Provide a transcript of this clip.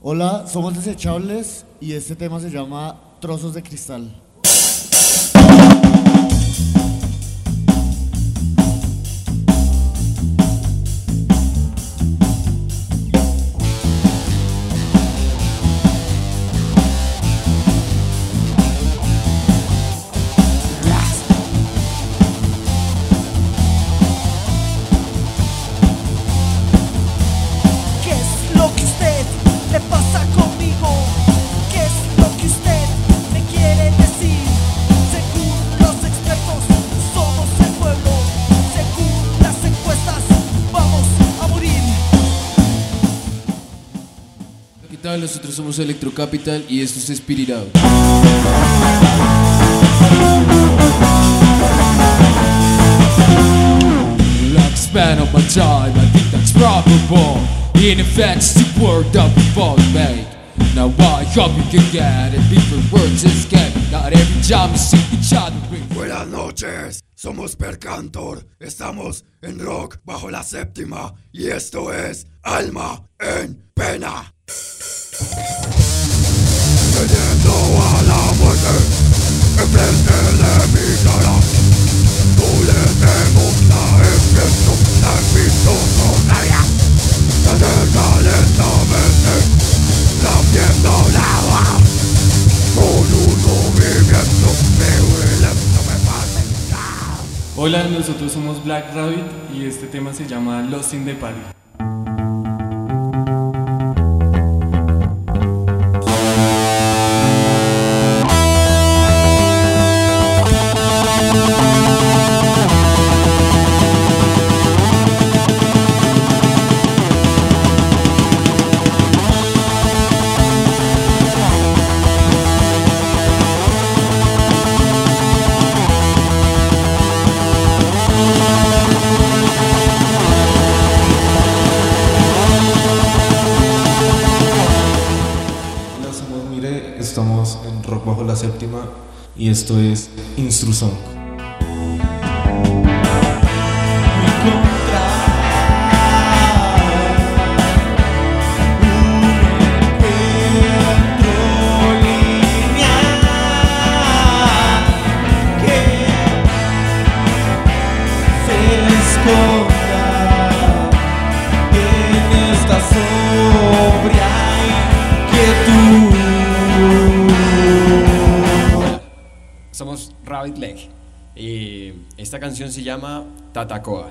Hola, somos Desechables y este tema se llama Trozos de Cristal. ¿Qué? Nosotros somos Electro Capital y esto es Spirit Out. Like span of my time, I think that's probable. In effect, it's the word that we both made. Now I hope you can get it. Different words escape. Not every time you see each other. Buenas noches, somos Percantor, estamos en rock bajo la séptima y esto es Alma en Pena. Teniendo a la muerte enfrente de mi cara, no le gusta empiezo la visto sonaria, tener lentamente la piel la con un movimiento violento me fascina. Hola, nosotros somos Black Rabbit y este tema se llama Lost in the Party. Rock Bajo la Séptima y esto es Instrusong. Somos Rabbit Leg y esta canción se llama Tatacoa.